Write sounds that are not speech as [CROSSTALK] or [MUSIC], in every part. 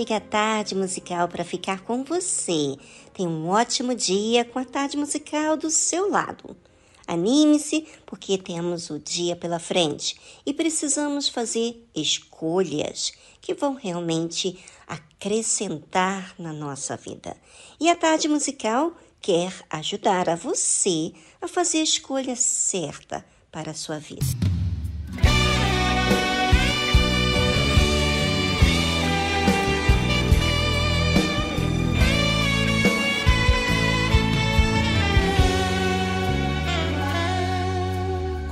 Chega a tarde musical para ficar com você. Tenha um ótimo dia com a tarde musical do seu lado. Anime-se, porque temos o dia pela frente e precisamos fazer escolhas que vão realmente acrescentar na nossa vida. E a tarde musical quer ajudar a você a fazer a escolha certa para a sua vida.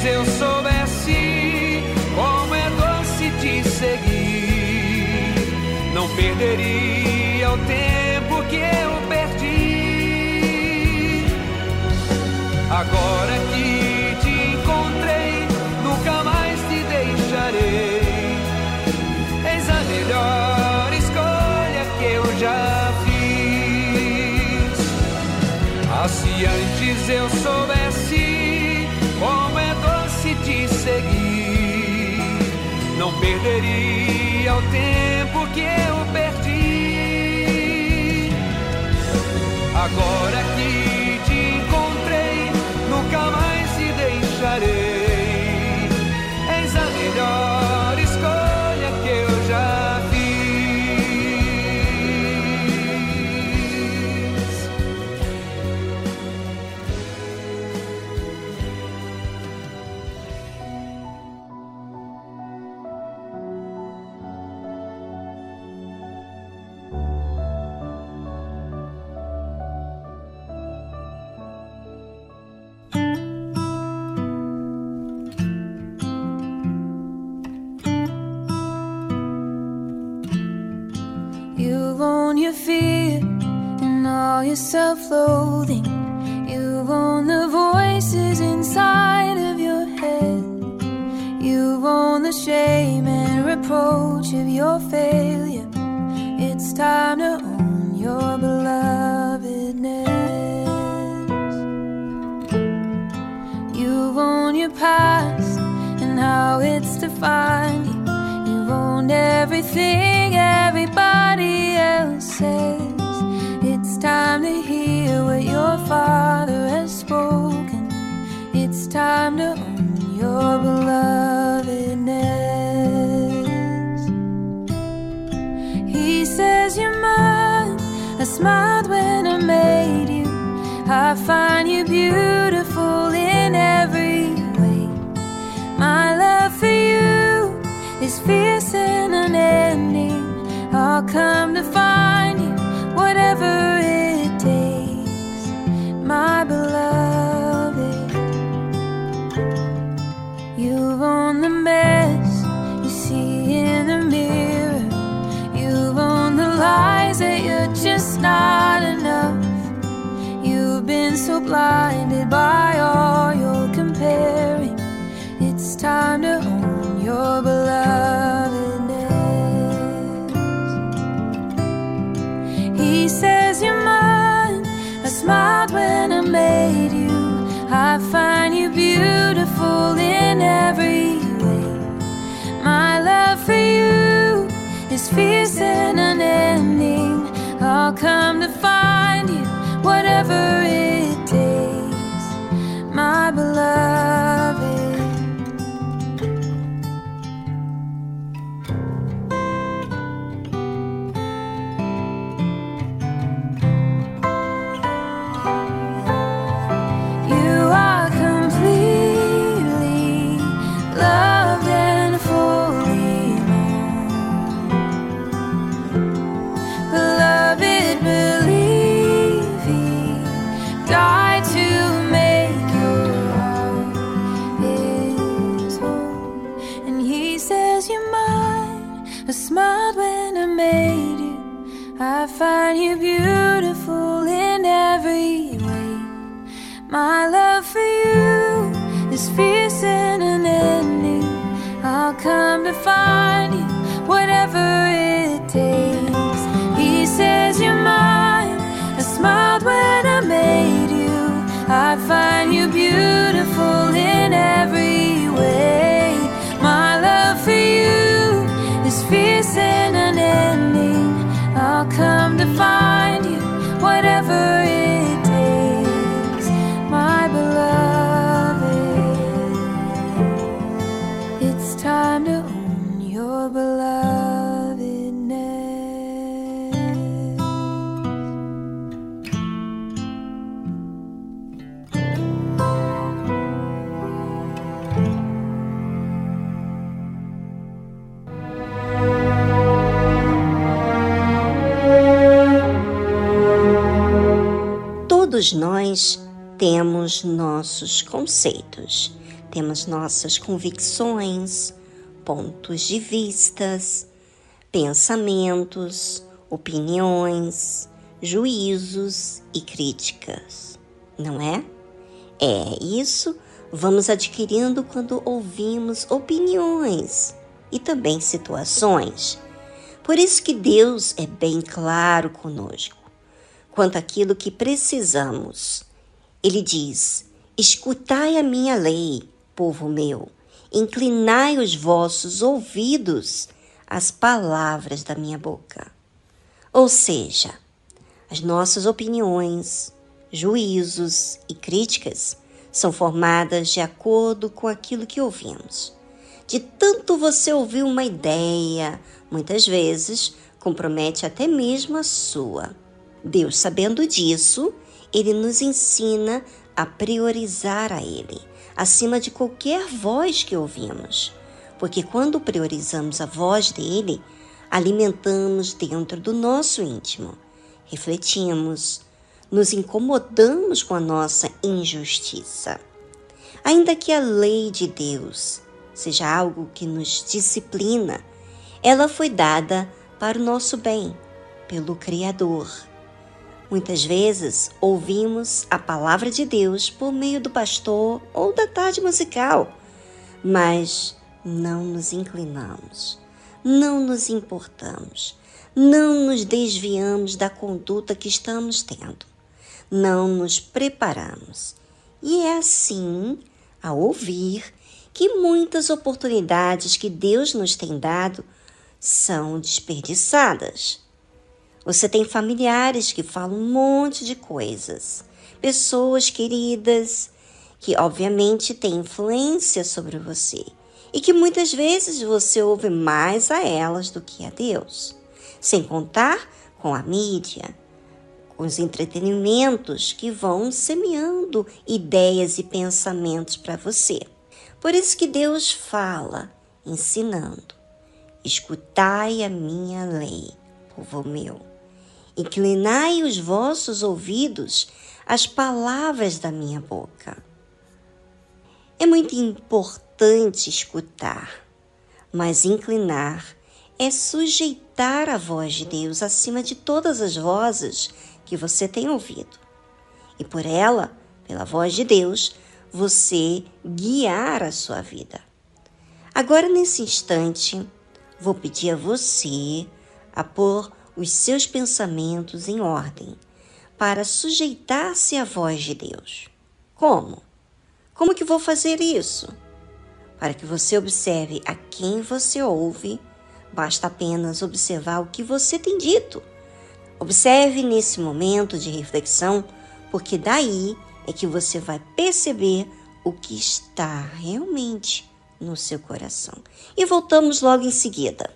Antes eu soubesse como é doce te seguir, não perderia o tempo que eu perdi. Agora que Não perderia o tempo que eu perdi. Agora que never Todos nós temos nossos conceitos, temos nossas convicções, pontos de vistas, pensamentos, opiniões, juízos e críticas, não é? É isso vamos adquirindo quando ouvimos opiniões e também situações. Por isso que Deus é bem claro conosco quanto àquilo que precisamos. Ele diz: Escutai a minha lei, povo meu, inclinai os vossos ouvidos às palavras da minha boca. Ou seja, as nossas opiniões, juízos e críticas são formadas de acordo com aquilo que ouvimos. De tanto você ouvir uma ideia, muitas vezes compromete até mesmo a sua. Deus, sabendo disso, ele nos ensina a priorizar a Ele, acima de qualquer voz que ouvimos. Porque quando priorizamos a voz dele, alimentamos dentro do nosso íntimo, refletimos, nos incomodamos com a nossa injustiça. Ainda que a lei de Deus seja algo que nos disciplina, ela foi dada para o nosso bem, pelo Criador. Muitas vezes ouvimos a palavra de Deus por meio do pastor ou da tarde musical, mas não nos inclinamos, não nos importamos, não nos desviamos da conduta que estamos tendo, não nos preparamos. E é assim, a ouvir, que muitas oportunidades que Deus nos tem dado são desperdiçadas. Você tem familiares que falam um monte de coisas, pessoas queridas que, obviamente, têm influência sobre você e que muitas vezes você ouve mais a elas do que a Deus. Sem contar com a mídia, com os entretenimentos que vão semeando ideias e pensamentos para você. Por isso que Deus fala, ensinando: escutai a minha lei, povo meu. Inclinai os vossos ouvidos às palavras da minha boca. É muito importante escutar, mas inclinar é sujeitar a voz de Deus acima de todas as vozes que você tem ouvido. E por ela, pela voz de Deus, você guiar a sua vida. Agora, nesse instante, vou pedir a você a pôr os seus pensamentos em ordem para sujeitar-se à voz de Deus. Como? Como que vou fazer isso? Para que você observe a quem você ouve, basta apenas observar o que você tem dito. Observe nesse momento de reflexão, porque daí é que você vai perceber o que está realmente no seu coração. E voltamos logo em seguida.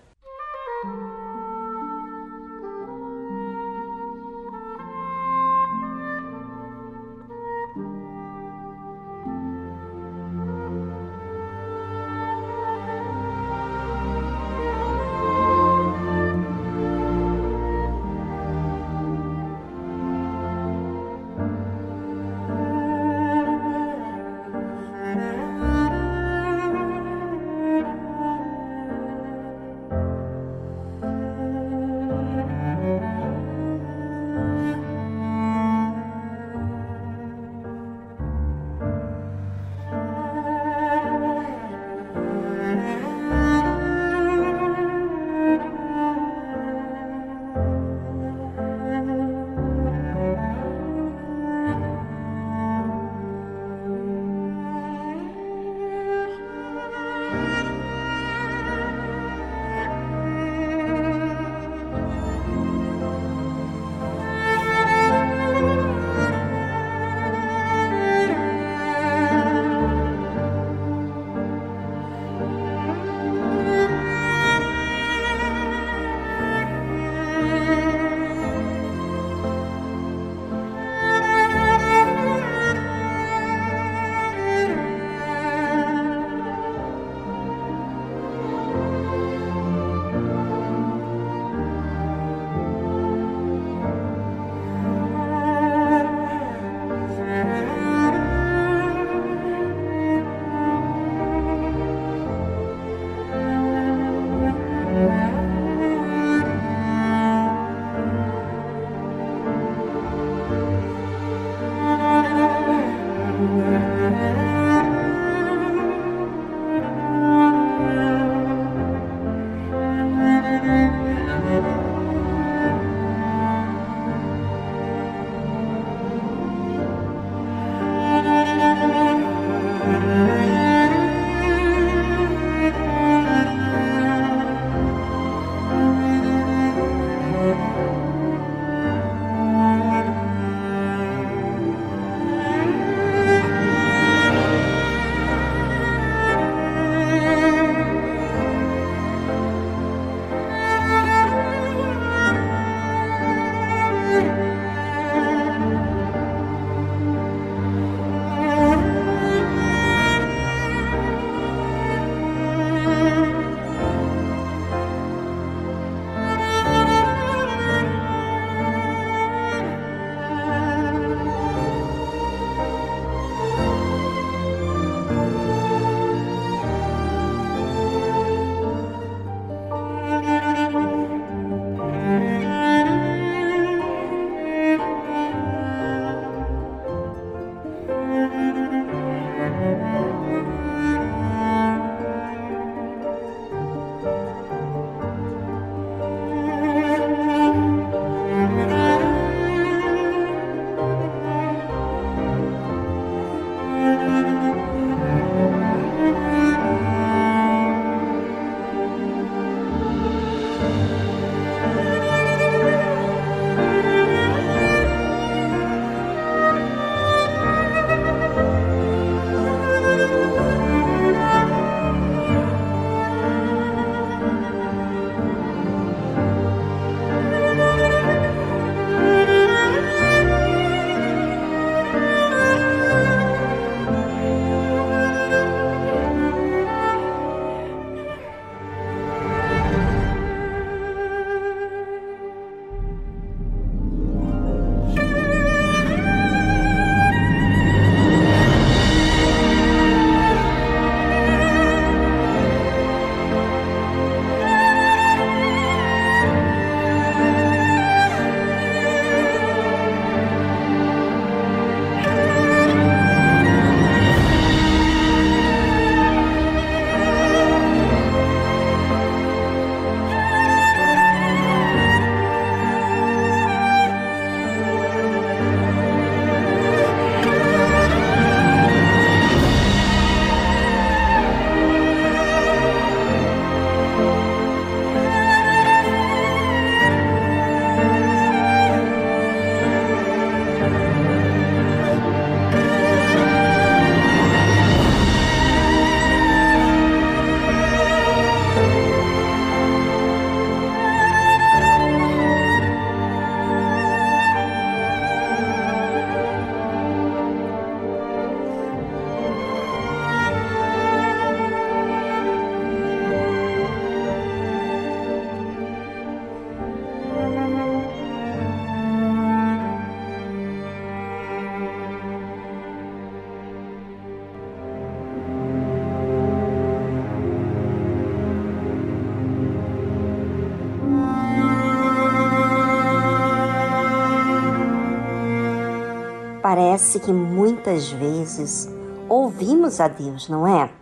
Parece que muitas vezes ouvimos a Deus, não é?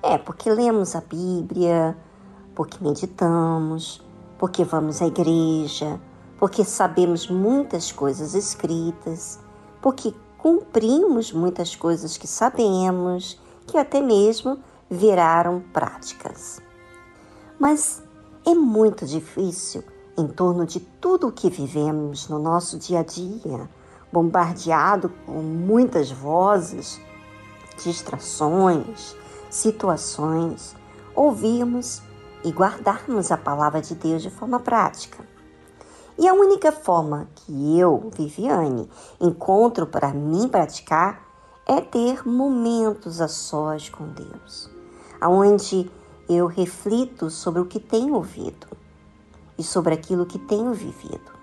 É porque lemos a Bíblia, porque meditamos, porque vamos à igreja, porque sabemos muitas coisas escritas, porque cumprimos muitas coisas que sabemos, que até mesmo viraram práticas. Mas é muito difícil, em torno de tudo o que vivemos no nosso dia a dia, bombardeado com muitas vozes, distrações, situações, ouvirmos e guardarmos a palavra de Deus de forma prática. E a única forma que eu, Viviane, encontro para mim praticar é ter momentos a sós com Deus, aonde eu reflito sobre o que tenho ouvido e sobre aquilo que tenho vivido.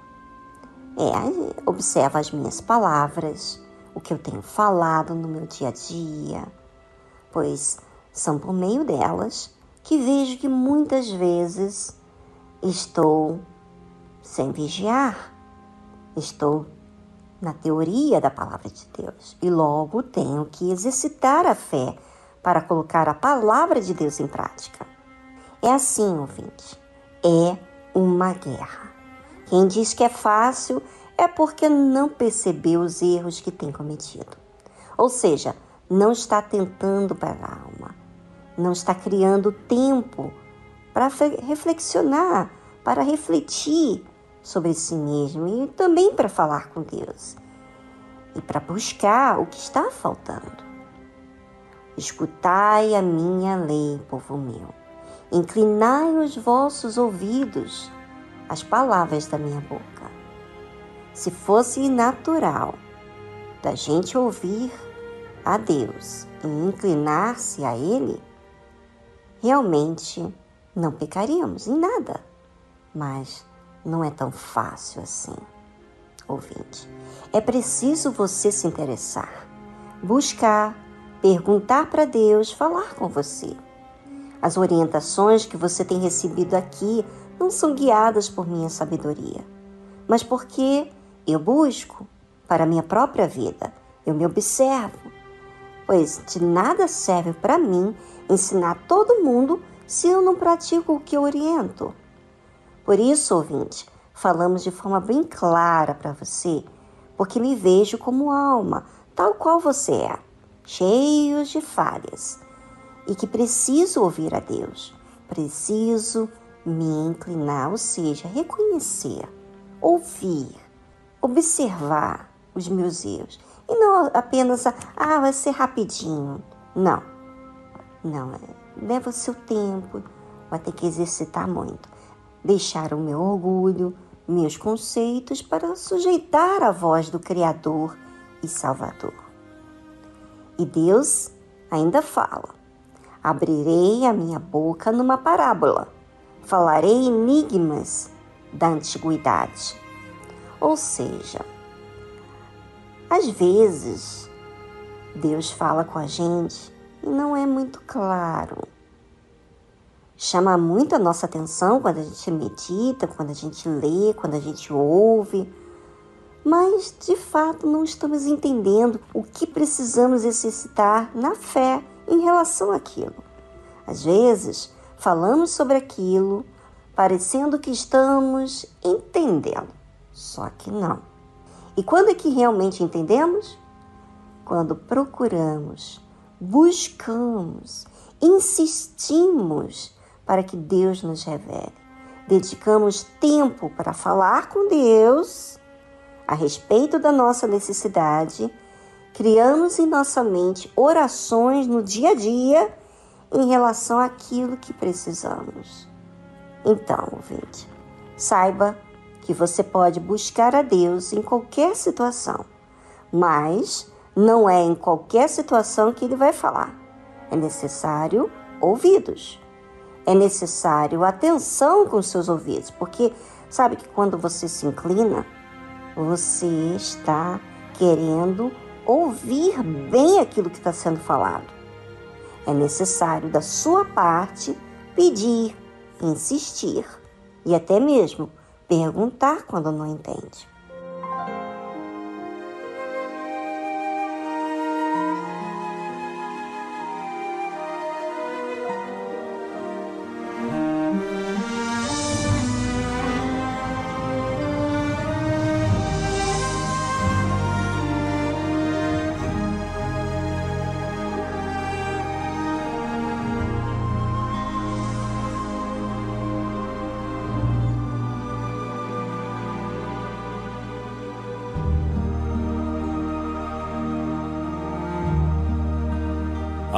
É, observo as minhas palavras, o que eu tenho falado no meu dia a dia, pois são por meio delas que vejo que muitas vezes estou sem vigiar, estou na teoria da palavra de Deus e logo tenho que exercitar a fé para colocar a palavra de Deus em prática. É assim, ouvinte, é uma guerra. Quem diz que é fácil é porque não percebeu os erros que tem cometido. Ou seja, não está tentando para a alma, não está criando tempo para reflexionar, para refletir sobre si mesmo e também para falar com Deus e para buscar o que está faltando. Escutai a minha lei, povo meu. Inclinai os vossos ouvidos às palavras da minha boca. Se fosse natural da gente ouvir a Deus e inclinar-se a Ele, realmente não pecaríamos em nada. Mas não é tão fácil assim, ouvinte. É preciso você se interessar, buscar, perguntar para Deus, falar com você. As orientações que você tem recebido aqui não são guiadas por minha sabedoria, mas porque eu busco para minha própria vida. Eu me observo, pois de nada serve para mim ensinar todo mundo se eu não pratico o que eu oriento. Por isso, ouvinte, falamos de forma bem clara para você, porque me vejo como alma, tal qual você é, cheios de falhas, e que preciso ouvir a Deus, preciso me inclinar, ou seja, reconhecer, ouvir, observar os meus erros. E não apenas, ah, vai ser rapidinho. Não, não, é, leva o seu tempo, vai ter que exercitar muito deixar o meu orgulho, meus conceitos para sujeitar a voz do Criador e Salvador. E Deus ainda fala: abrirei a minha boca numa parábola, falarei enigmas da antiguidade. Ou seja, às vezes Deus fala com a gente e não é muito claro chama muito a nossa atenção quando a gente medita, quando a gente lê, quando a gente ouve, mas de fato não estamos entendendo o que precisamos exercitar na fé em relação àquilo. Às vezes, falamos sobre aquilo parecendo que estamos entendendo, só que não. E quando é que realmente entendemos? Quando procuramos, buscamos, insistimos para que Deus nos revele. Dedicamos tempo para falar com Deus a respeito da nossa necessidade, criamos em nossa mente orações no dia a dia em relação àquilo que precisamos. Então, ouvinte, saiba que você pode buscar a Deus em qualquer situação, mas não é em qualquer situação que Ele vai falar. É necessário ouvidos é necessário atenção com seus ouvidos, porque sabe que quando você se inclina, você está querendo ouvir bem aquilo que está sendo falado. É necessário da sua parte pedir, insistir e até mesmo perguntar quando não entende.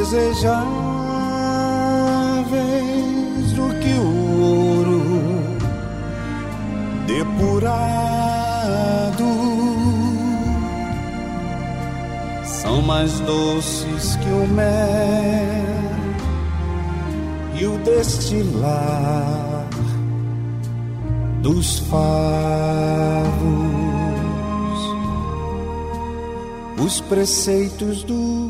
desejáveis do que o ouro depurado. São mais doces que o mel e o destilar dos favos. Os preceitos do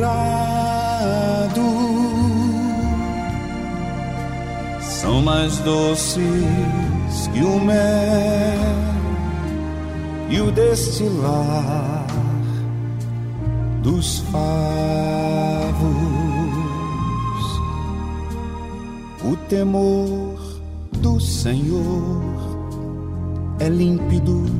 depurado. São mais doces que o mel e o destilar dos favos. O temor do Senhor é límpido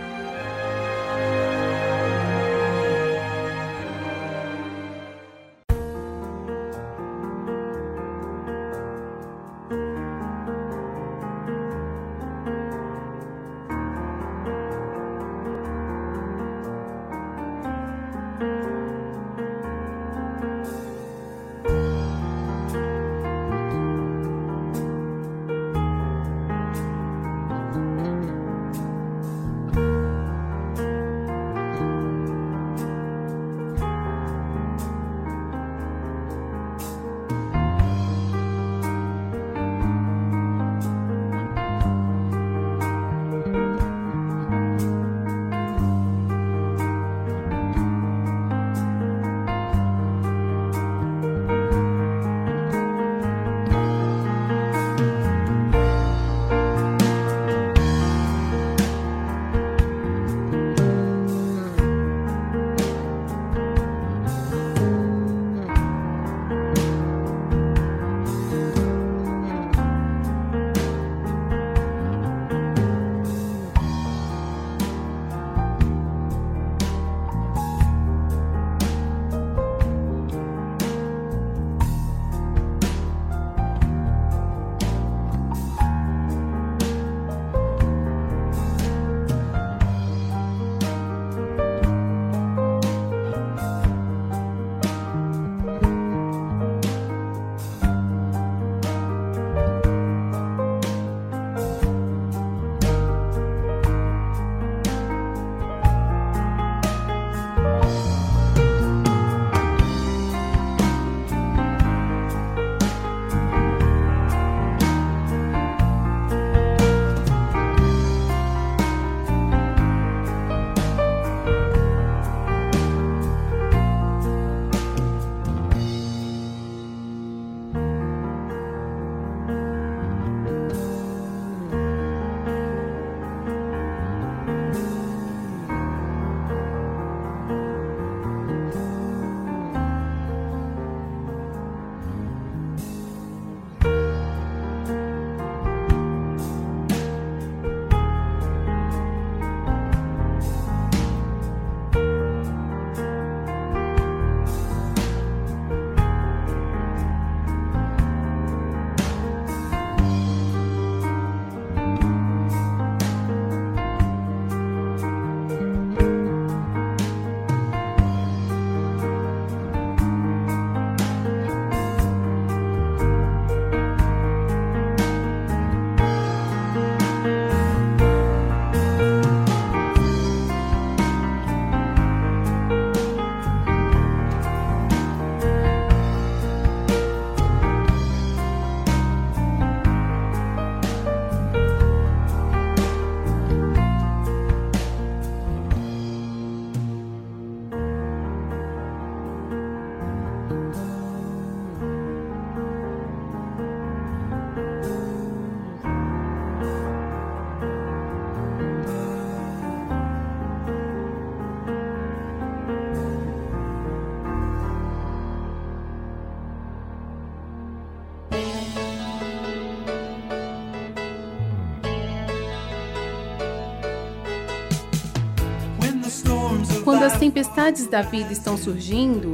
Quando as tempestades da vida estão surgindo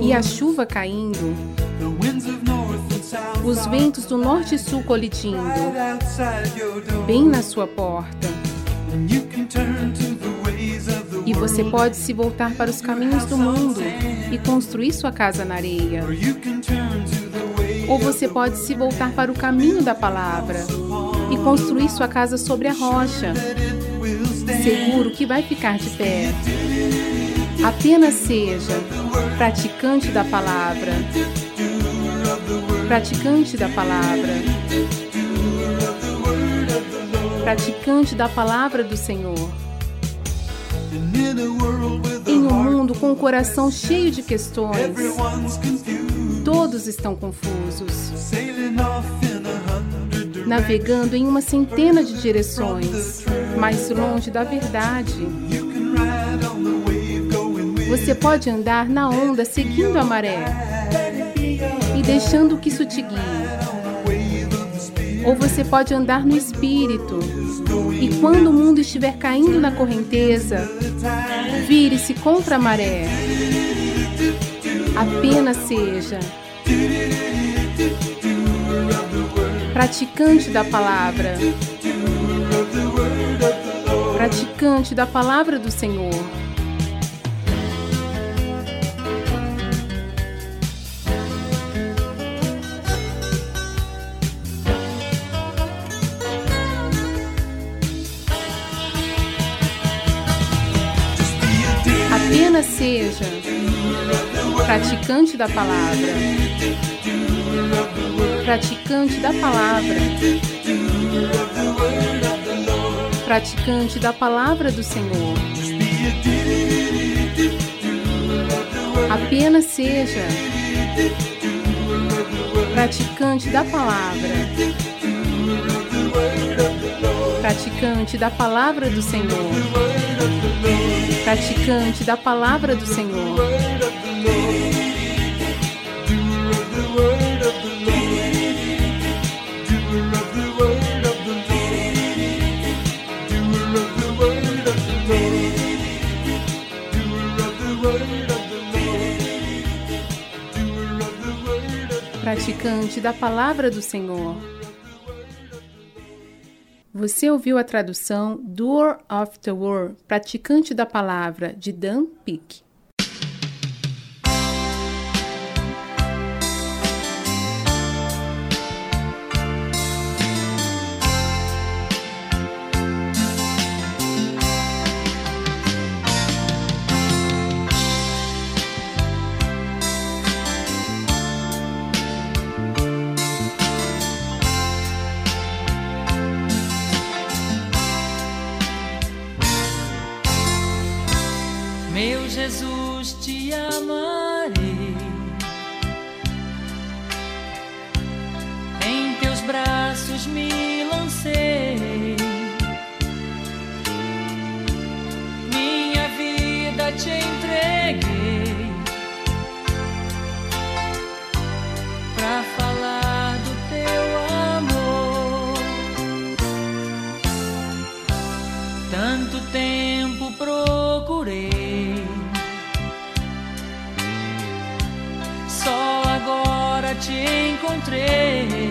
e a chuva caindo, os ventos do norte e sul colidindo, bem na sua porta. E você pode se voltar para os caminhos do mundo e construir sua casa na areia. Ou você pode se voltar para o caminho da palavra e construir sua casa sobre a rocha, seguro que vai ficar de pé. Apenas seja praticante da palavra. Praticante da palavra. Praticante da palavra do Senhor. Em um mundo com o coração cheio de questões, todos estão confusos, navegando em uma centena de direções, mais longe da verdade. Você pode andar na onda seguindo a maré e deixando que isso te guie. Ou você pode andar no espírito e quando o mundo estiver caindo na correnteza, vire-se contra a maré. Apenas seja praticante da palavra, praticante da palavra do Senhor. Apenas seja praticante da palavra, praticante da palavra, praticante da palavra do Senhor. Apenas seja praticante da palavra, praticante da palavra do Senhor, praticante da palavra do Senhor. Praticante da palavra do Senhor. Você ouviu a tradução Doer of the praticante da palavra, de Dan Peake. Jesus, te amarei. Encontrei.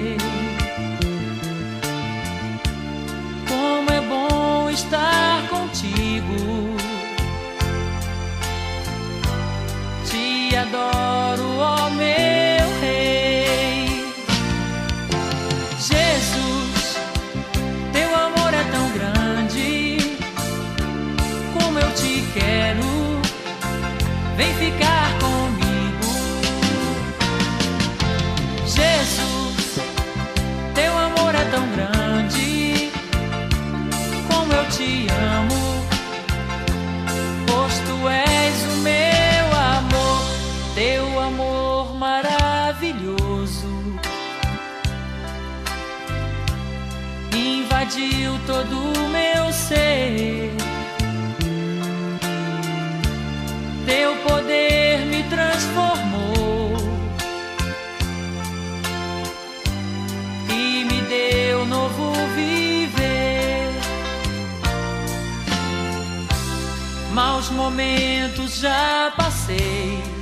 todo meu ser. Teu poder me transformou e me deu novo viver. Maus momentos já passei.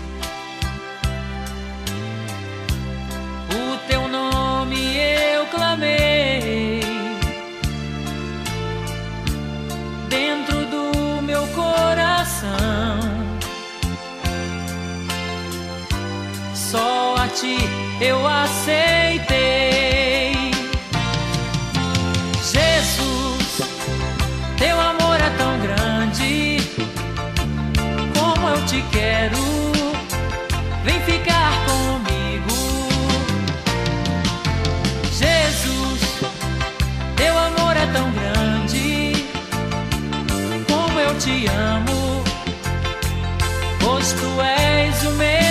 eu aceitei. Jesus, teu amor é tão grande, como eu te quero, vem ficar comigo. Jesus, teu amor é tão grande, como eu te amo, pois tu és o meu.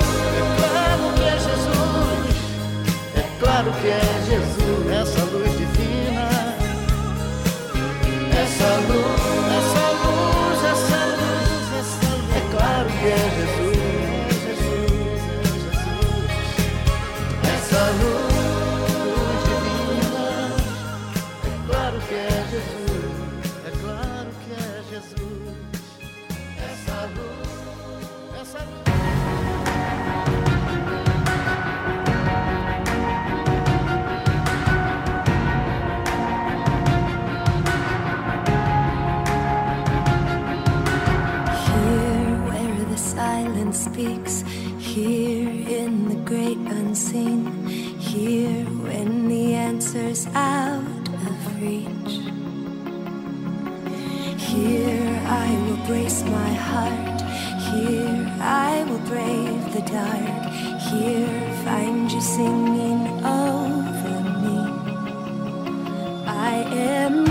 claro Here I will brace my heart, here I will brave the dark, here find you singing over me. I am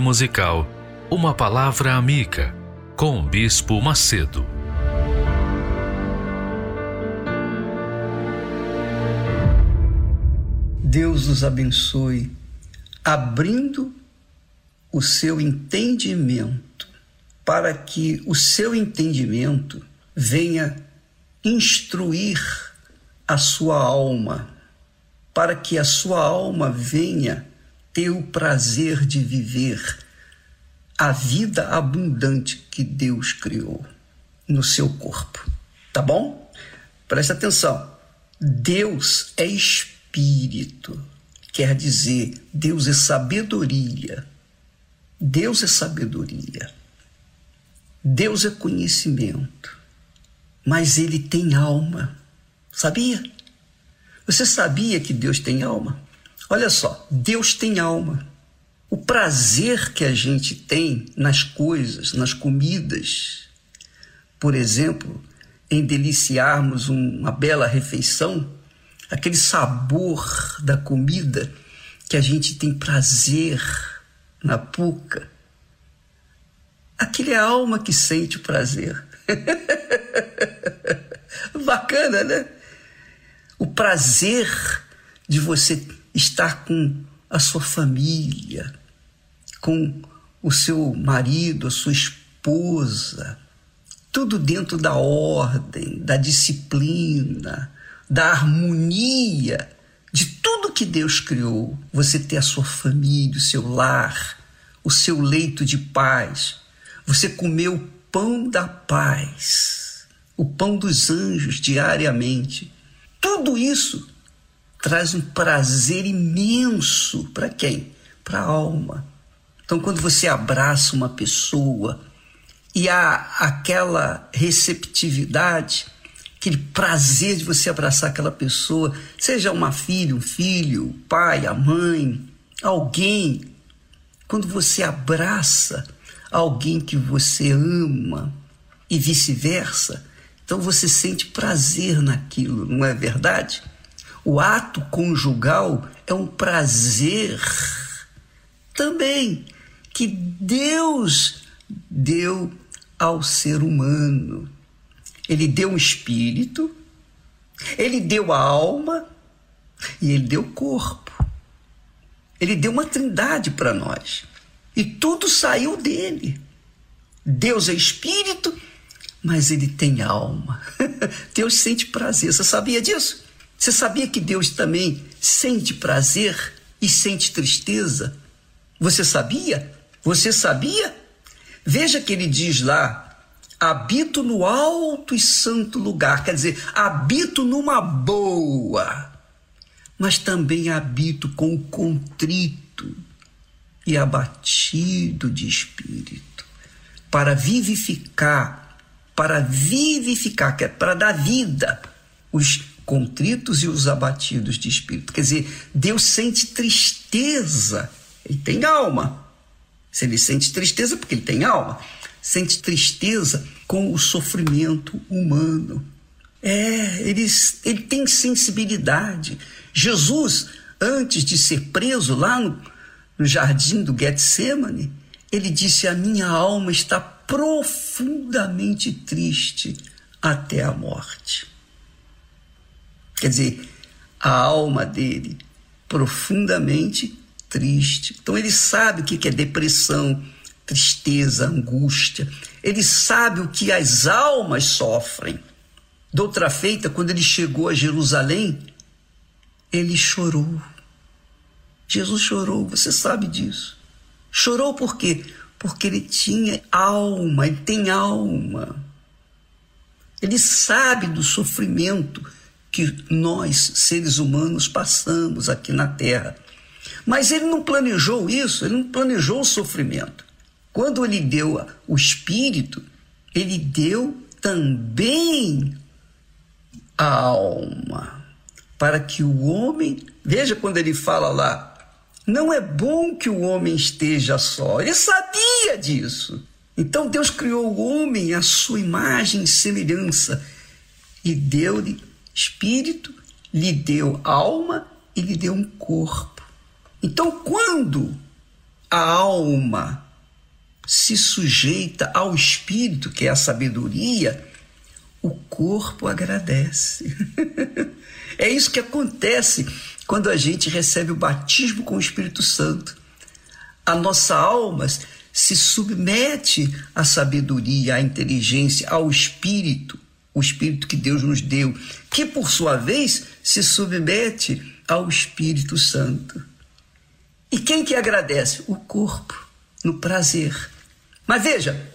Musical, uma palavra amiga com o Bispo Macedo. Deus os abençoe, abrindo o seu entendimento, para que o seu entendimento venha instruir a sua alma, para que a sua alma venha ter o prazer de viver a vida abundante que Deus criou no seu corpo. Tá bom? Presta atenção. Deus é espírito, quer dizer, Deus é sabedoria. Deus é sabedoria. Deus é conhecimento. Mas ele tem alma. Sabia? Você sabia que Deus tem alma? Olha só, Deus tem alma. O prazer que a gente tem nas coisas, nas comidas, por exemplo, em deliciarmos uma bela refeição, aquele sabor da comida que a gente tem prazer na boca, aquele é a alma que sente o prazer. [LAUGHS] Bacana, né? O prazer de você estar com a sua família, com o seu marido, a sua esposa, tudo dentro da ordem, da disciplina, da harmonia, de tudo que Deus criou. Você ter a sua família, o seu lar, o seu leito de paz. Você comer o pão da paz, o pão dos anjos diariamente. Tudo isso traz um prazer imenso para quem? Para a alma. Então, quando você abraça uma pessoa e há aquela receptividade, aquele prazer de você abraçar aquela pessoa, seja uma filha, um filho, o pai, a mãe, alguém, quando você abraça alguém que você ama e vice-versa, então você sente prazer naquilo, não é verdade? O ato conjugal é um prazer também que Deus deu ao ser humano. Ele deu um espírito, ele deu a alma e ele deu o corpo. Ele deu uma trindade para nós. E tudo saiu dele. Deus é espírito, mas ele tem alma. [LAUGHS] Deus sente prazer. Você sabia disso? Você sabia que Deus também sente prazer e sente tristeza? Você sabia? Você sabia? Veja que ele diz lá: habito no alto e santo lugar, quer dizer, habito numa boa, mas também habito com contrito e abatido de espírito, para vivificar, para vivificar, que é para dar vida os contritos e os abatidos de espírito. Quer dizer, Deus sente tristeza, ele tem alma. Se ele sente tristeza, porque ele tem alma, sente tristeza com o sofrimento humano. É, ele, ele tem sensibilidade. Jesus, antes de ser preso lá no, no jardim do Getsemane, ele disse: A minha alma está profundamente triste até a morte. Quer dizer, a alma dele profundamente triste. Então ele sabe o que é depressão, tristeza, angústia. Ele sabe o que as almas sofrem. Doutra feita, quando ele chegou a Jerusalém, ele chorou. Jesus chorou, você sabe disso. Chorou por quê? Porque ele tinha alma, ele tem alma. Ele sabe do sofrimento que nós, seres humanos, passamos aqui na Terra. Mas ele não planejou isso, ele não planejou o sofrimento. Quando ele deu o Espírito, ele deu também a alma, para que o homem, veja quando ele fala lá, não é bom que o homem esteja só. Ele sabia disso. Então Deus criou o homem à sua imagem e semelhança e deu-lhe espírito, lhe deu alma e lhe deu um corpo. Então, quando a alma se sujeita ao espírito, que é a sabedoria, o corpo agradece. [LAUGHS] é isso que acontece quando a gente recebe o batismo com o Espírito Santo. A nossa alma se submete à sabedoria, à inteligência, ao espírito o Espírito que Deus nos deu, que por sua vez se submete ao Espírito Santo. E quem que agradece? O corpo, no prazer. Mas veja,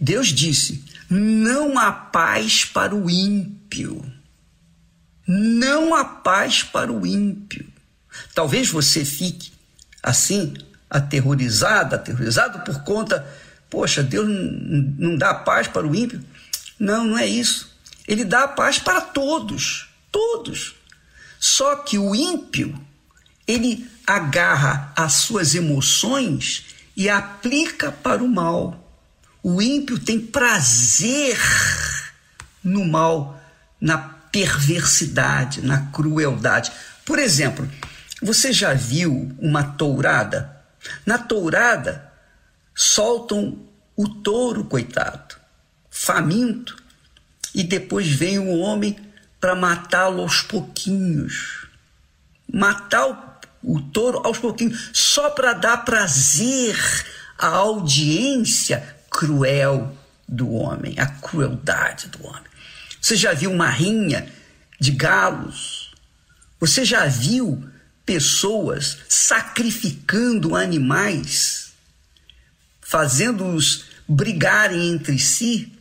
Deus disse: não há paz para o ímpio. Não há paz para o ímpio. Talvez você fique assim, aterrorizado, aterrorizado por conta, poxa, Deus não dá paz para o ímpio. Não, não é isso. Ele dá a paz para todos, todos. Só que o ímpio, ele agarra as suas emoções e aplica para o mal. O ímpio tem prazer no mal, na perversidade, na crueldade. Por exemplo, você já viu uma tourada? Na tourada, soltam o touro, coitado, faminto, e depois vem o homem para matá-lo aos pouquinhos. Matar o, o touro aos pouquinhos, só para dar prazer à audiência cruel do homem, à crueldade do homem. Você já viu uma rinha de galos? Você já viu pessoas sacrificando animais, fazendo-os brigarem entre si?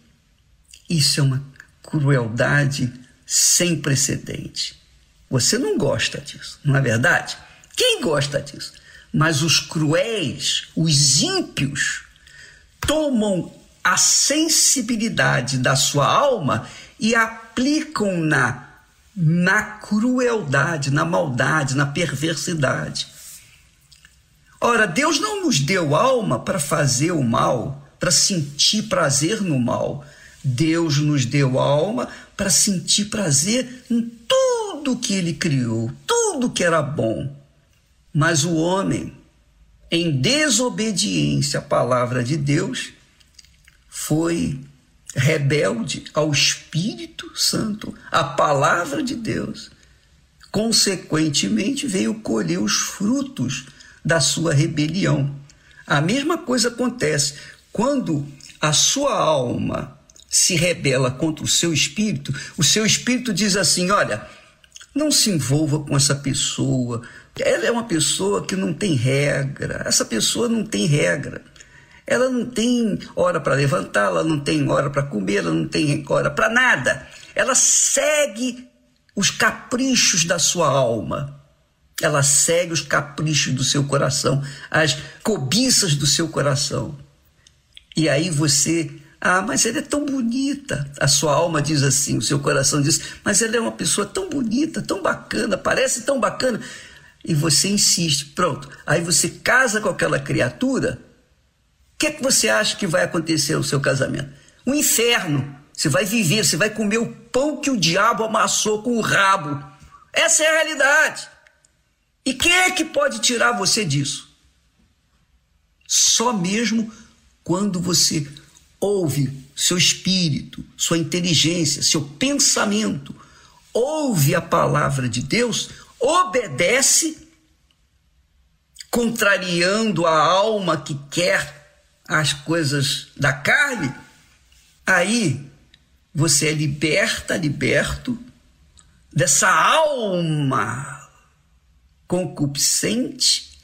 Isso é uma crueldade sem precedente. Você não gosta disso, não é verdade? Quem gosta disso? Mas os cruéis, os ímpios, tomam a sensibilidade da sua alma e aplicam-na na crueldade, na maldade, na perversidade. Ora, Deus não nos deu alma para fazer o mal, para sentir prazer no mal. Deus nos deu alma para sentir prazer em tudo que ele criou, tudo que era bom. Mas o homem, em desobediência à palavra de Deus, foi rebelde ao Espírito Santo, à palavra de Deus. Consequentemente, veio colher os frutos da sua rebelião. A mesma coisa acontece quando a sua alma se rebela contra o seu espírito, o seu espírito diz assim: olha, não se envolva com essa pessoa. Ela é uma pessoa que não tem regra. Essa pessoa não tem regra. Ela não tem hora para levantar, ela não tem hora para comer, ela não tem hora para nada. Ela segue os caprichos da sua alma. Ela segue os caprichos do seu coração, as cobiças do seu coração. E aí você, ah, mas ela é tão bonita. A sua alma diz assim, o seu coração diz, mas ela é uma pessoa tão bonita, tão bacana, parece tão bacana. E você insiste, pronto. Aí você casa com aquela criatura. O que, é que você acha que vai acontecer no seu casamento? Um inferno. Você vai viver, você vai comer o pão que o diabo amassou com o rabo. Essa é a realidade. E quem é que pode tirar você disso? Só mesmo quando você ouve seu espírito, sua inteligência, seu pensamento, ouve a palavra de Deus, obedece, contrariando a alma que quer as coisas da carne, aí você é liberta, liberto dessa alma concupiscente,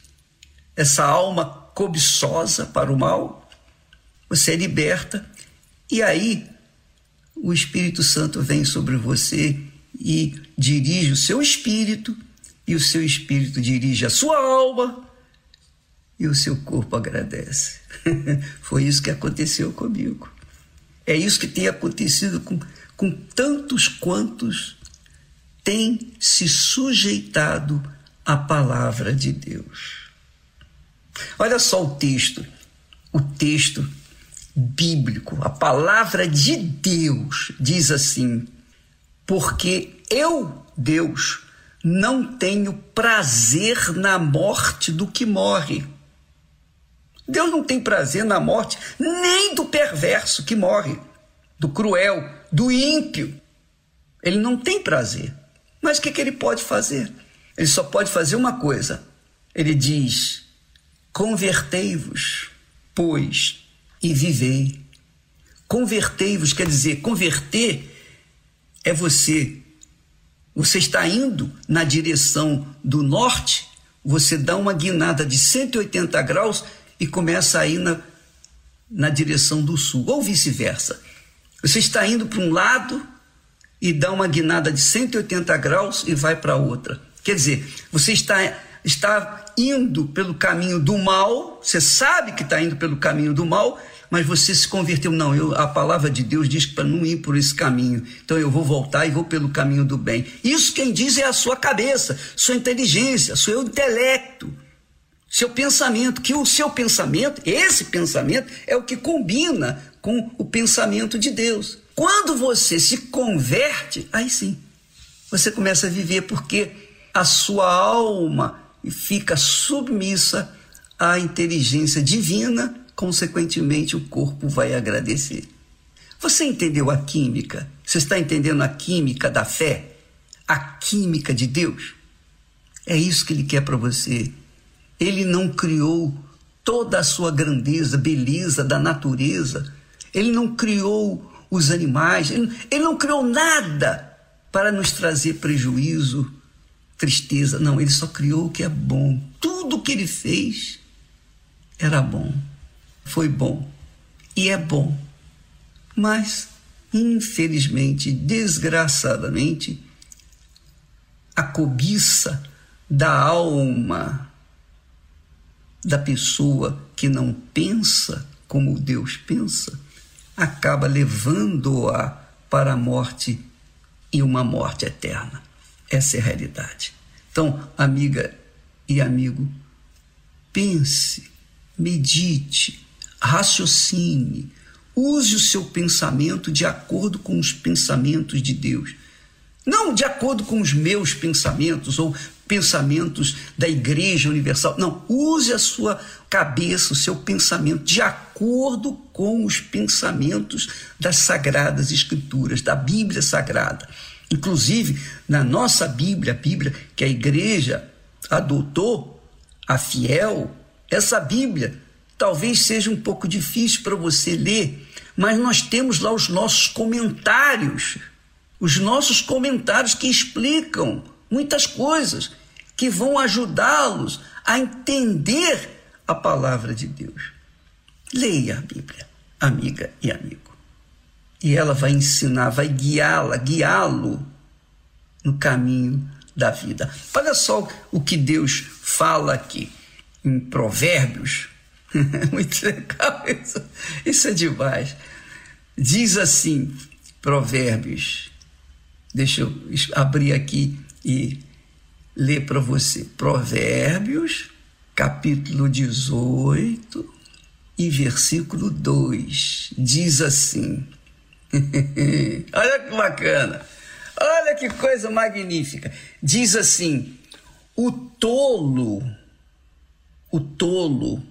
essa alma cobiçosa para o mal. Você é liberta e aí o Espírito Santo vem sobre você e dirige o seu espírito, e o seu espírito dirige a sua alma, e o seu corpo agradece. [LAUGHS] Foi isso que aconteceu comigo. É isso que tem acontecido com, com tantos quantos têm se sujeitado à palavra de Deus. Olha só o texto, o texto bíblico, a palavra de Deus diz assim: porque eu, Deus, não tenho prazer na morte do que morre Deus não tem prazer na morte nem do perverso que morre, do cruel, do ímpio. Ele não tem prazer. Mas o que, que ele pode fazer? Ele só pode fazer uma coisa. Ele diz: convertei-vos, pois, e vivei. Convertei-vos quer dizer, converter é você. Você está indo na direção do norte, você dá uma guinada de 180 graus e começa a ir na, na direção do sul, ou vice-versa. Você está indo para um lado e dá uma guinada de 180 graus e vai para outra. Quer dizer, você está, está indo pelo caminho do mal, você sabe que está indo pelo caminho do mal, mas você se converteu. Não, eu, a palavra de Deus diz para não ir por esse caminho. Então eu vou voltar e vou pelo caminho do bem. Isso quem diz é a sua cabeça, sua inteligência, seu intelecto seu pensamento, que o seu pensamento, esse pensamento, é o que combina com o pensamento de Deus. Quando você se converte, aí sim, você começa a viver porque a sua alma fica submissa à inteligência divina, consequentemente o corpo vai agradecer. Você entendeu a química? Você está entendendo a química da fé? A química de Deus? É isso que ele quer para você. Ele não criou toda a sua grandeza, beleza da natureza. Ele não criou os animais. Ele, não criou nada para nos trazer prejuízo, tristeza. Não, ele só criou o que é bom. Tudo que ele fez era bom. Foi bom. E é bom. Mas, infelizmente, desgraçadamente, a cobiça da alma da pessoa que não pensa como Deus pensa, acaba levando-a para a morte e uma morte eterna. Essa é a realidade. Então, amiga e amigo, pense, medite, raciocine, use o seu pensamento de acordo com os pensamentos de Deus. Não de acordo com os meus pensamentos ou pensamentos da Igreja Universal. Não, use a sua cabeça, o seu pensamento de acordo com os pensamentos das Sagradas Escrituras, da Bíblia Sagrada. Inclusive, na nossa Bíblia, a Bíblia que a Igreja adotou, a fiel, essa Bíblia talvez seja um pouco difícil para você ler, mas nós temos lá os nossos comentários, os nossos comentários que explicam muitas coisas que vão ajudá-los a entender a palavra de Deus. Leia a Bíblia, amiga e amigo. E ela vai ensinar, vai guiá-la, guiá-lo no caminho da vida. Olha só o que Deus fala aqui em Provérbios. [LAUGHS] Muito legal isso. Isso é demais. Diz assim, Provérbios. Deixa eu abrir aqui e ler para você. Provérbios, capítulo 18 e versículo 2. Diz assim: [LAUGHS] Olha que bacana. Olha que coisa magnífica. Diz assim: o tolo, o tolo,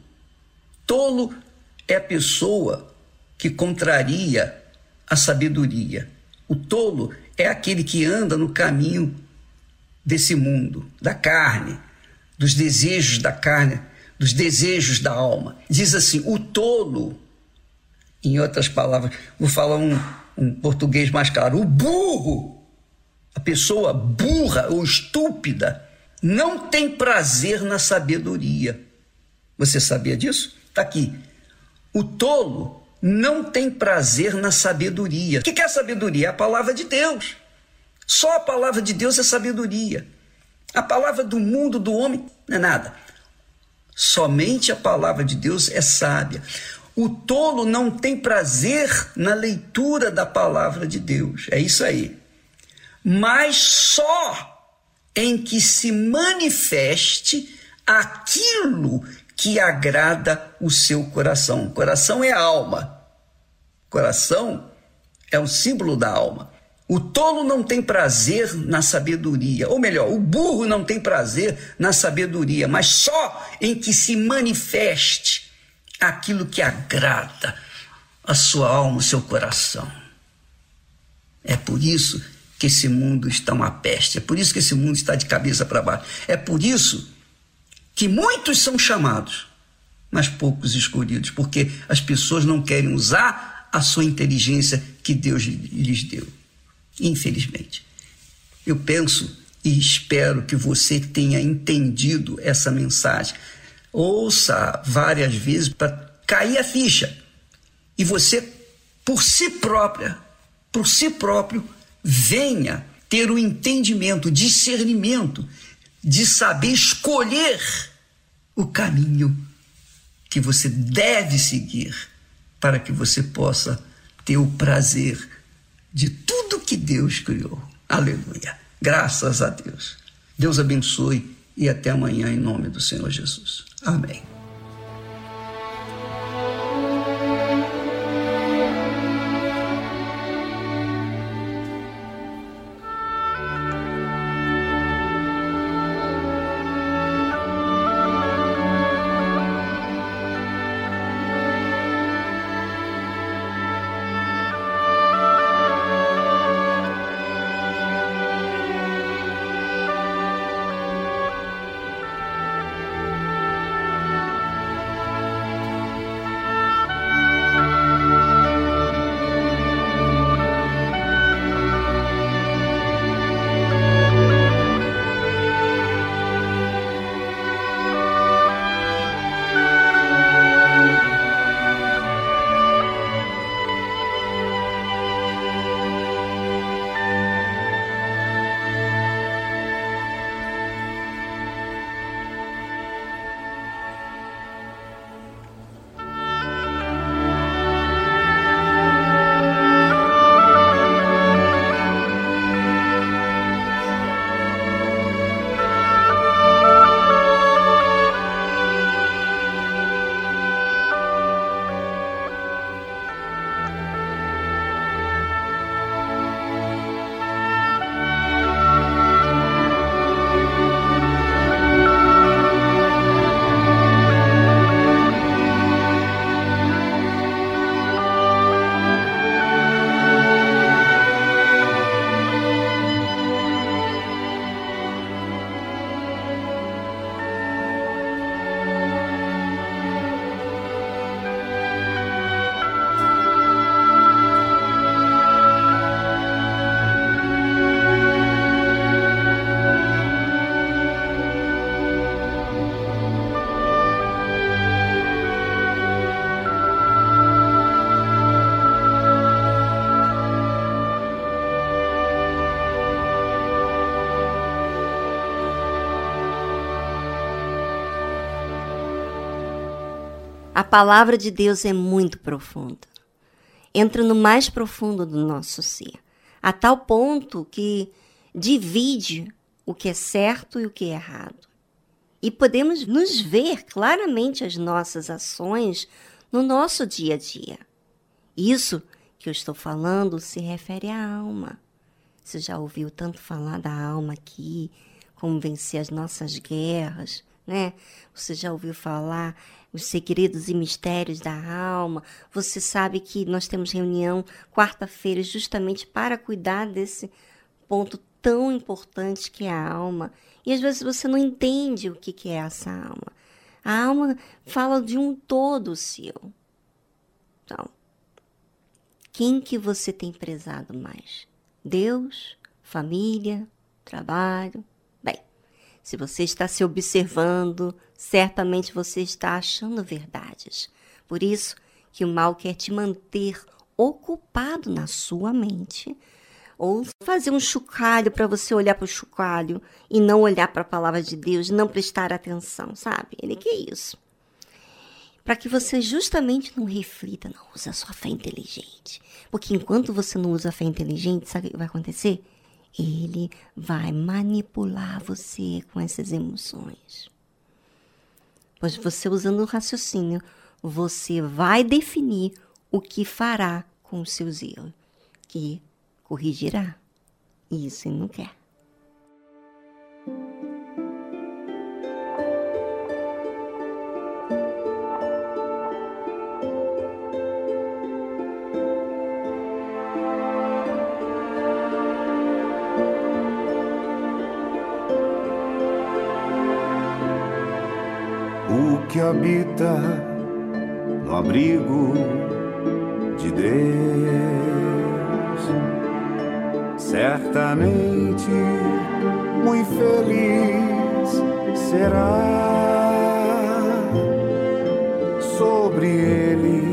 tolo é a pessoa que contraria a sabedoria. O tolo é aquele que anda no caminho desse mundo, da carne, dos desejos da carne, dos desejos da alma. Diz assim: o tolo, em outras palavras, vou falar um, um português mais claro, o burro a pessoa burra ou estúpida não tem prazer na sabedoria. Você sabia disso? Está aqui. O tolo não tem prazer na sabedoria. O que é sabedoria? É a palavra de Deus. Só a palavra de Deus é sabedoria. A palavra do mundo, do homem, não é nada. Somente a palavra de Deus é sábia. O tolo não tem prazer na leitura da palavra de Deus. É isso aí mas só em que se manifeste aquilo que agrada o seu coração. Coração é alma. Coração é um símbolo da alma. O tolo não tem prazer na sabedoria, ou melhor, o burro não tem prazer na sabedoria, mas só em que se manifeste aquilo que agrada a sua alma, o seu coração. É por isso que esse mundo está uma peste. É por isso que esse mundo está de cabeça para baixo. É por isso que muitos são chamados, mas poucos escolhidos, porque as pessoas não querem usar a sua inteligência que Deus lhes deu. Infelizmente. Eu penso e espero que você tenha entendido essa mensagem. Ouça várias vezes para cair a ficha. E você, por si própria, por si próprio, venha ter o entendimento, o discernimento de saber escolher o caminho que você deve seguir para que você possa ter o prazer de tudo que Deus criou. Aleluia. Graças a Deus. Deus abençoe e até amanhã em nome do Senhor Jesus. Amém. Palavra de Deus é muito profunda. Entra no mais profundo do nosso ser, a tal ponto que divide o que é certo e o que é errado. E podemos nos ver claramente as nossas ações no nosso dia a dia. Isso que eu estou falando se refere à alma. Você já ouviu tanto falar da alma aqui, como vencer as nossas guerras, né? Você já ouviu falar os segredos e mistérios da alma? Você sabe que nós temos reunião quarta-feira justamente para cuidar desse ponto tão importante que é a alma. E às vezes você não entende o que que é essa alma. A alma fala de um todo seu. Então, quem que você tem prezado mais? Deus, família, trabalho? Se você está se observando, certamente você está achando verdades. Por isso que o mal quer te manter ocupado na sua mente, ou fazer um chocalho para você olhar para o chocalho e não olhar para a palavra de Deus, não prestar atenção, sabe? Ele quer isso. Para que você justamente não reflita, não use a sua fé inteligente. Porque enquanto você não usa a fé inteligente, sabe o que vai acontecer? Ele vai manipular você com essas emoções. Pois você usando o raciocínio, você vai definir o que fará com os seus erros, que corrigirá. E isso ele não quer. Que habita no abrigo de Deus certamente muito feliz será. Sobre ele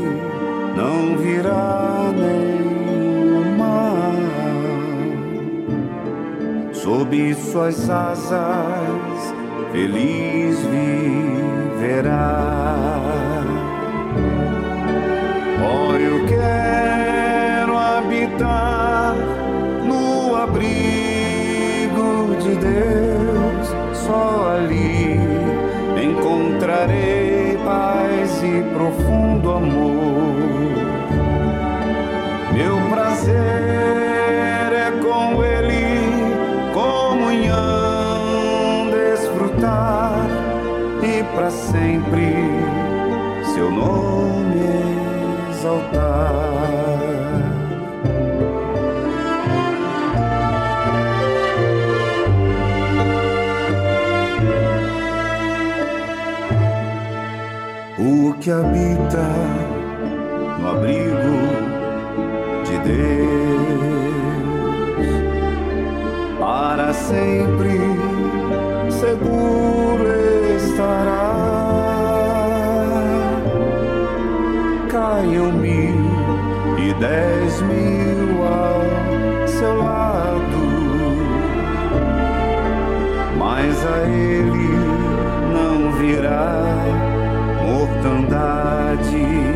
não virá nenhum mal, sob suas asas feliz viverá. Oh, eu quero habitar no abrigo de Deus, só ali encontrarei paz e profundo amor. Que habita no abrigo de Deus para sempre seguro estará. Caiam mil e dez mil ao seu lado, mas a ele mortandade.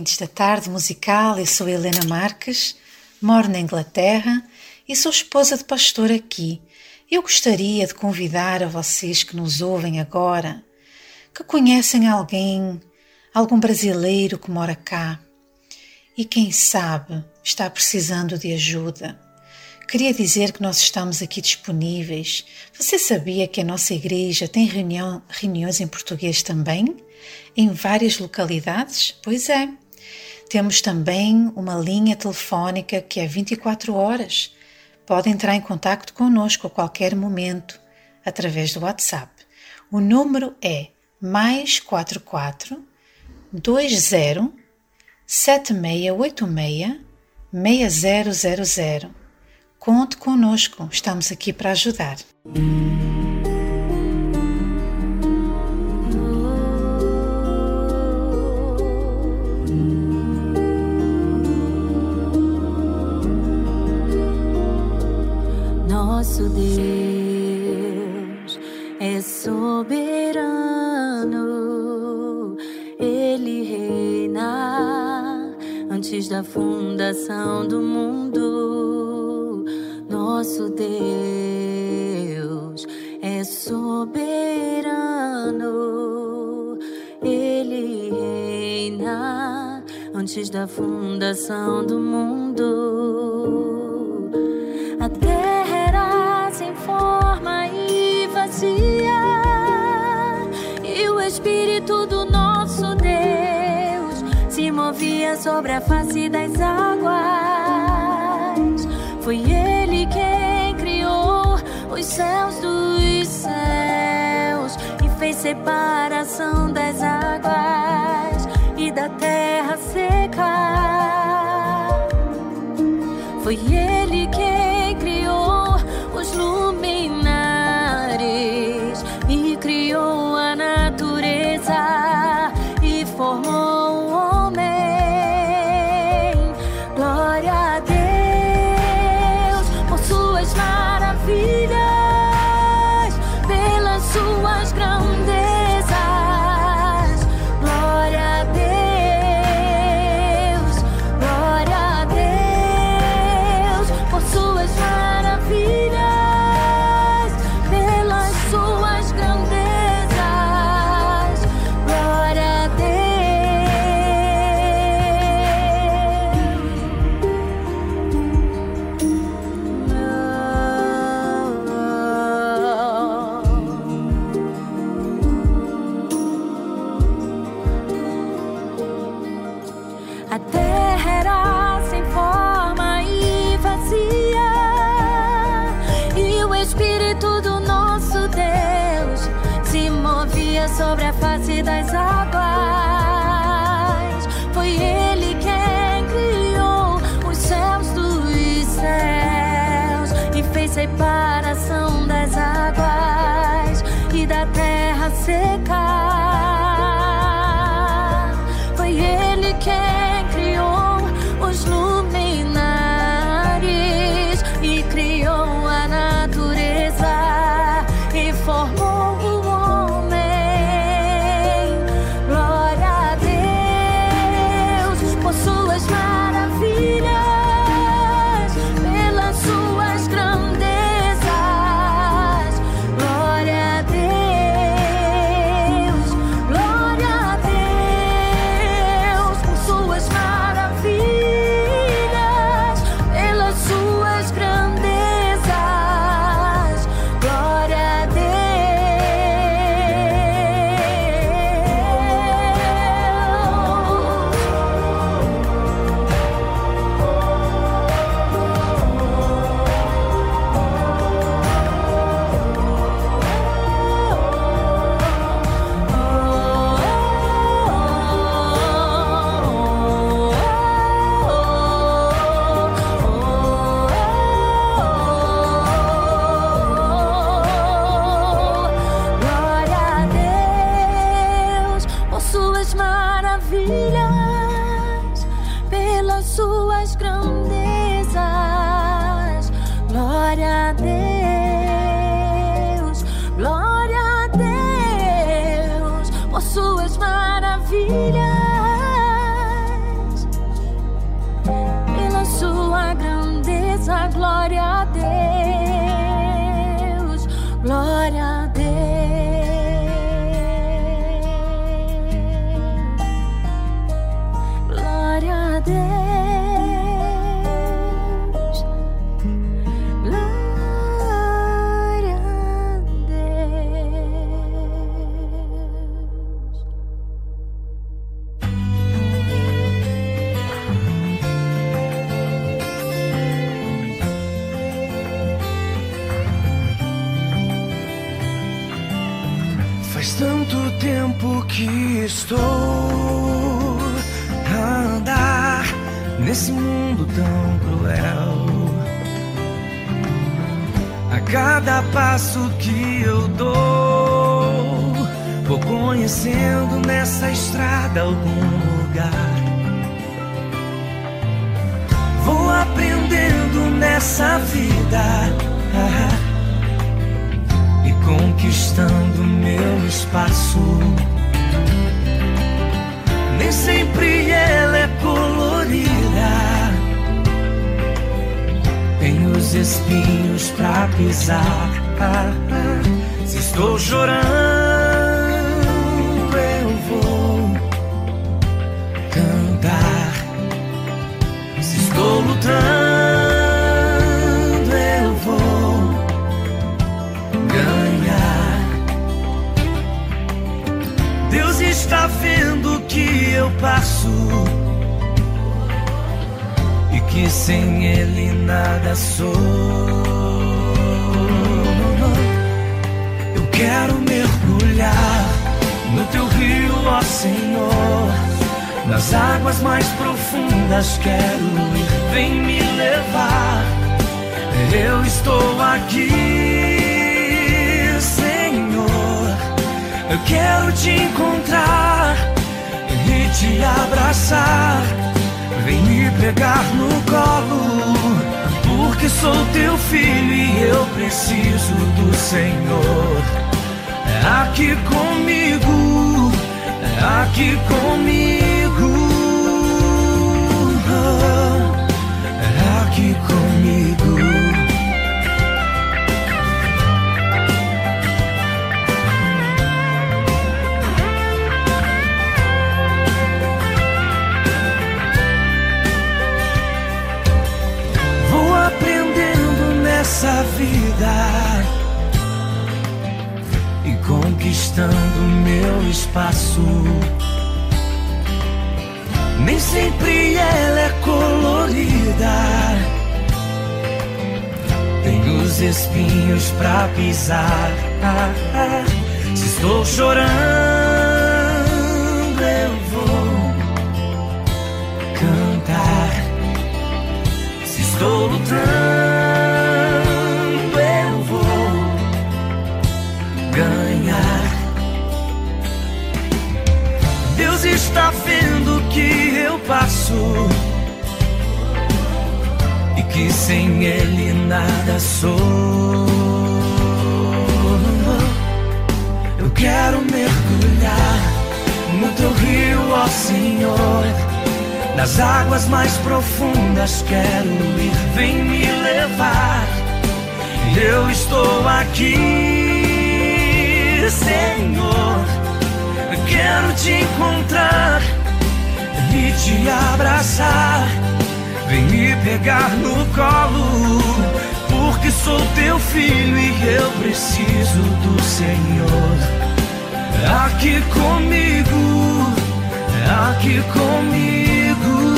Ouvintes da tarde musical. Eu sou Helena Marques, moro na Inglaterra e sou esposa de pastor aqui. Eu gostaria de convidar a vocês que nos ouvem agora, que conhecem alguém, algum brasileiro que mora cá e quem sabe está precisando de ajuda. Queria dizer que nós estamos aqui disponíveis. Você sabia que a nossa igreja tem reunião, reuniões em português também? Em várias localidades? Pois é. Temos também uma linha telefónica que é 24 horas. Pode entrar em contato conosco a qualquer momento através do WhatsApp. O número é mais 44 20 7686 6000. Conte conosco, estamos aqui para ajudar. Nosso Deus é soberano, Ele reina antes da fundação do mundo. Nosso Deus é soberano ele reina antes da fundação do mundo. A terra era sem forma e vazia, e o Espírito do nosso Deus se movia sobre a face das águas. Foi ele quem criou os céus dos céus e fez separação das águas e da terra Faz tanto tempo que estou a andar nesse mundo tão cruel. A cada passo que eu dou, vou conhecendo nessa estrada algum lugar. Vou aprendendo nessa vida. e conquistando meu espaço. Nem sempre ela é colorida. Tem os espinhos pra pisar. Se estou chorando, eu vou cantar. Se estou lutando. Eu passo e que sem Ele nada sou. Eu quero mergulhar no teu rio, ó Senhor. Nas águas mais profundas quero ir, vem me levar. Eu estou aqui, Senhor. Eu quero te encontrar te abraçar. Vem me pegar no colo, porque sou teu filho e eu preciso do Senhor. É aqui comigo, é aqui comigo, nessa vida e conquistando meu espaço. Nem sempre ela é colorida. Tem os espinhos pra pisar. Se estou chorando, eu vou cantar. Se estou lutando, Ele nada sou. Eu quero mergulhar no teu rio, ó Senhor. Nas águas mais profundas quero ir, vem me levar. Eu estou aqui, Senhor. Quero te encontrar e te abraçar. Vem me pegar no colo, porque sou teu filho e eu preciso do Senhor. Aqui comigo, aqui comigo,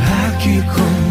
é aqui comigo.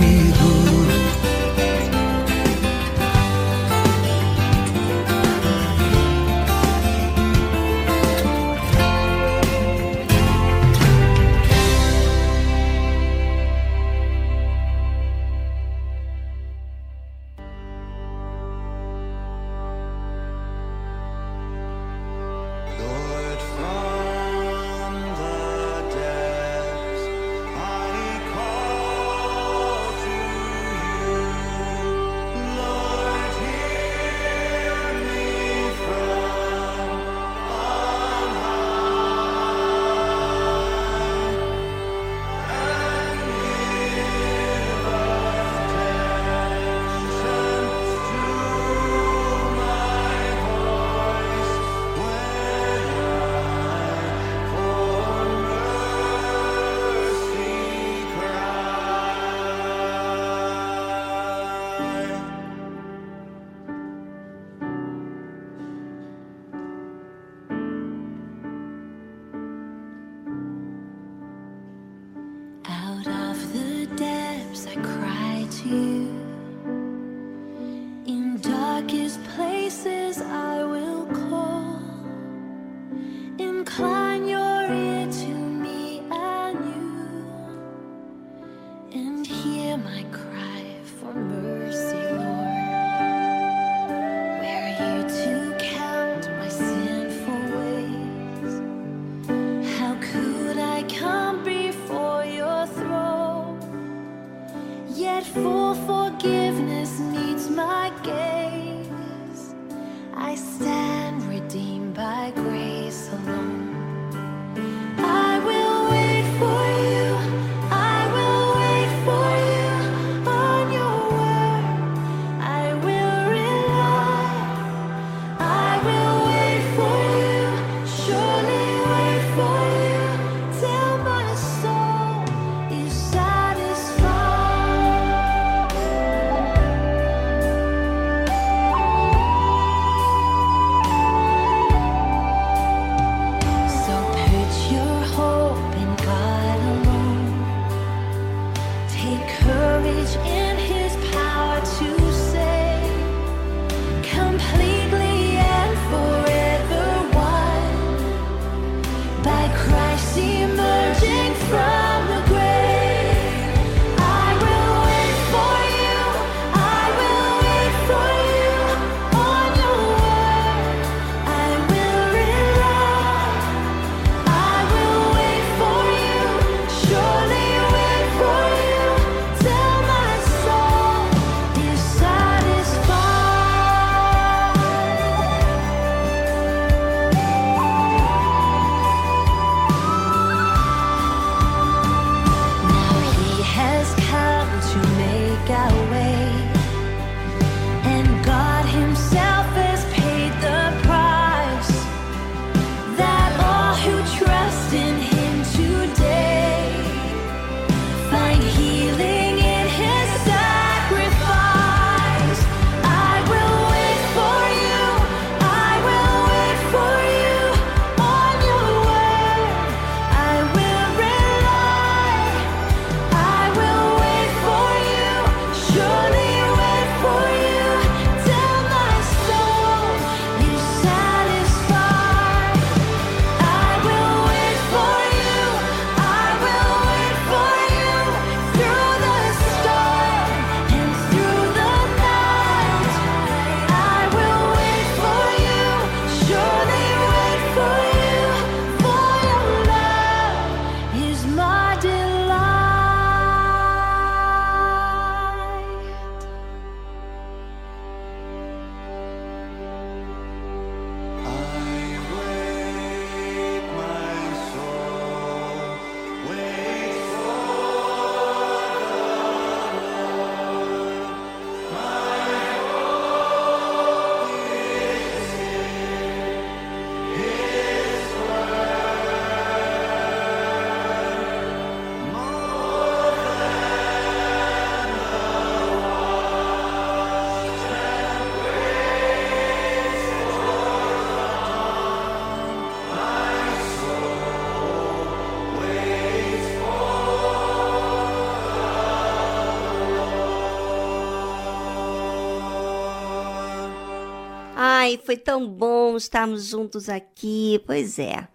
Estarmos juntos aqui. Pois é,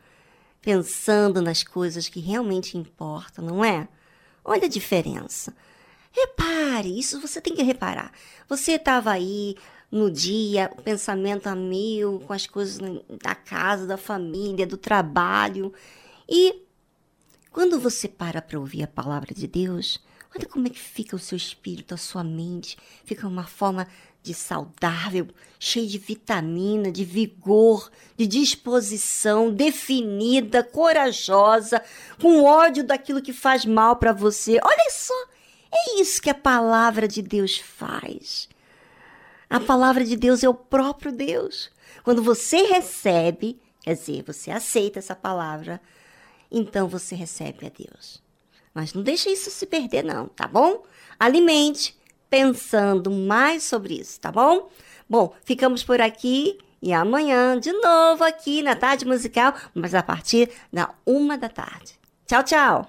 pensando nas coisas que realmente importam, não é? Olha a diferença. Repare, isso você tem que reparar. Você estava aí no dia, o pensamento a mil, com as coisas da casa, da família, do trabalho. E quando você para para ouvir a palavra de Deus, olha como é que fica o seu espírito, a sua mente. Fica uma forma de saudável, cheio de vitamina, de vigor, de disposição, definida, corajosa, com ódio daquilo que faz mal para você. Olha só, é isso que a palavra de Deus faz. A palavra de Deus é o próprio Deus. Quando você recebe, quer dizer, você aceita essa palavra, então você recebe a Deus. Mas não deixe isso se perder, não, tá bom? Alimente pensando mais sobre isso, tá bom? Bom, ficamos por aqui e amanhã de novo aqui na Tarde Musical, mas a partir da uma da tarde. Tchau, tchau!